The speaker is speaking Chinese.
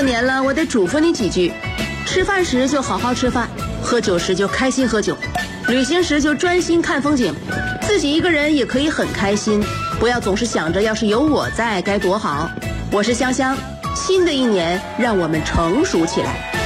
过年了我得嘱咐你几句。吃饭时就好好吃饭喝酒时就开心喝酒。旅行时就专心看风景自己一个人也可以很开心。不要总是想着要是有我在该多好。我是香香新的一年让我们成熟起来。